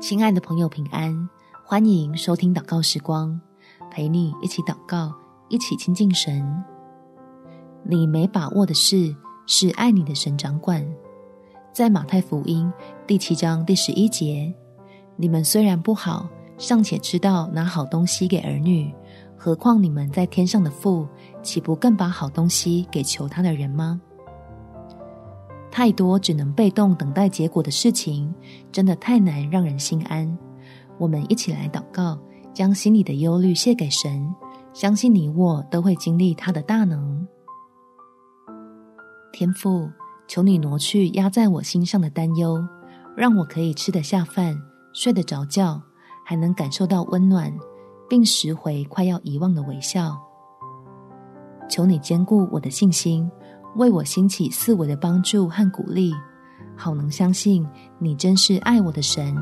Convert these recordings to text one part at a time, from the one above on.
亲爱的朋友，平安！欢迎收听祷告时光，陪你一起祷告，一起亲近神。你没把握的事，是爱你的神掌管。在马太福音第七章第十一节，你们虽然不好，尚且知道拿好东西给儿女，何况你们在天上的父，岂不更把好东西给求他的人吗？太多只能被动等待结果的事情，真的太难让人心安。我们一起来祷告，将心里的忧虑卸给神，相信你我都会经历他的大能。天父，求你挪去压在我心上的担忧，让我可以吃得下饭、睡得着觉，还能感受到温暖，并拾回快要遗忘的微笑。求你坚固我的信心。为我兴起四维的帮助和鼓励，好能相信你真是爱我的神，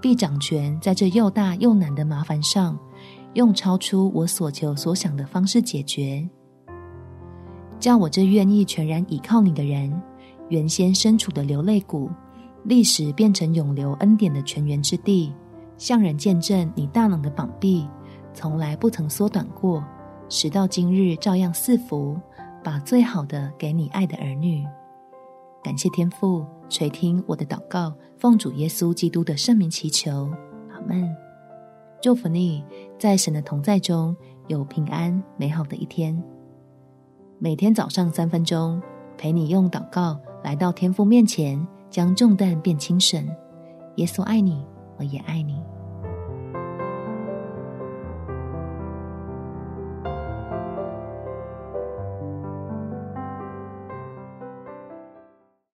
必掌权在这又大又难的麻烦上，用超出我所求所想的方式解决。叫我这愿意全然倚靠你的人，原先身处的流泪谷，历时变成永留恩典的泉源之地，向人见证你大能的膀臂，从来不曾缩短过，时到今日照样赐福。把最好的给你爱的儿女，感谢天父垂听我的祷告，奉主耶稣基督的圣名祈求，阿门。祝福你，在神的同在中有平安美好的一天。每天早上三分钟，陪你用祷告来到天父面前，将重担变轻省。耶稣爱你，我也爱你。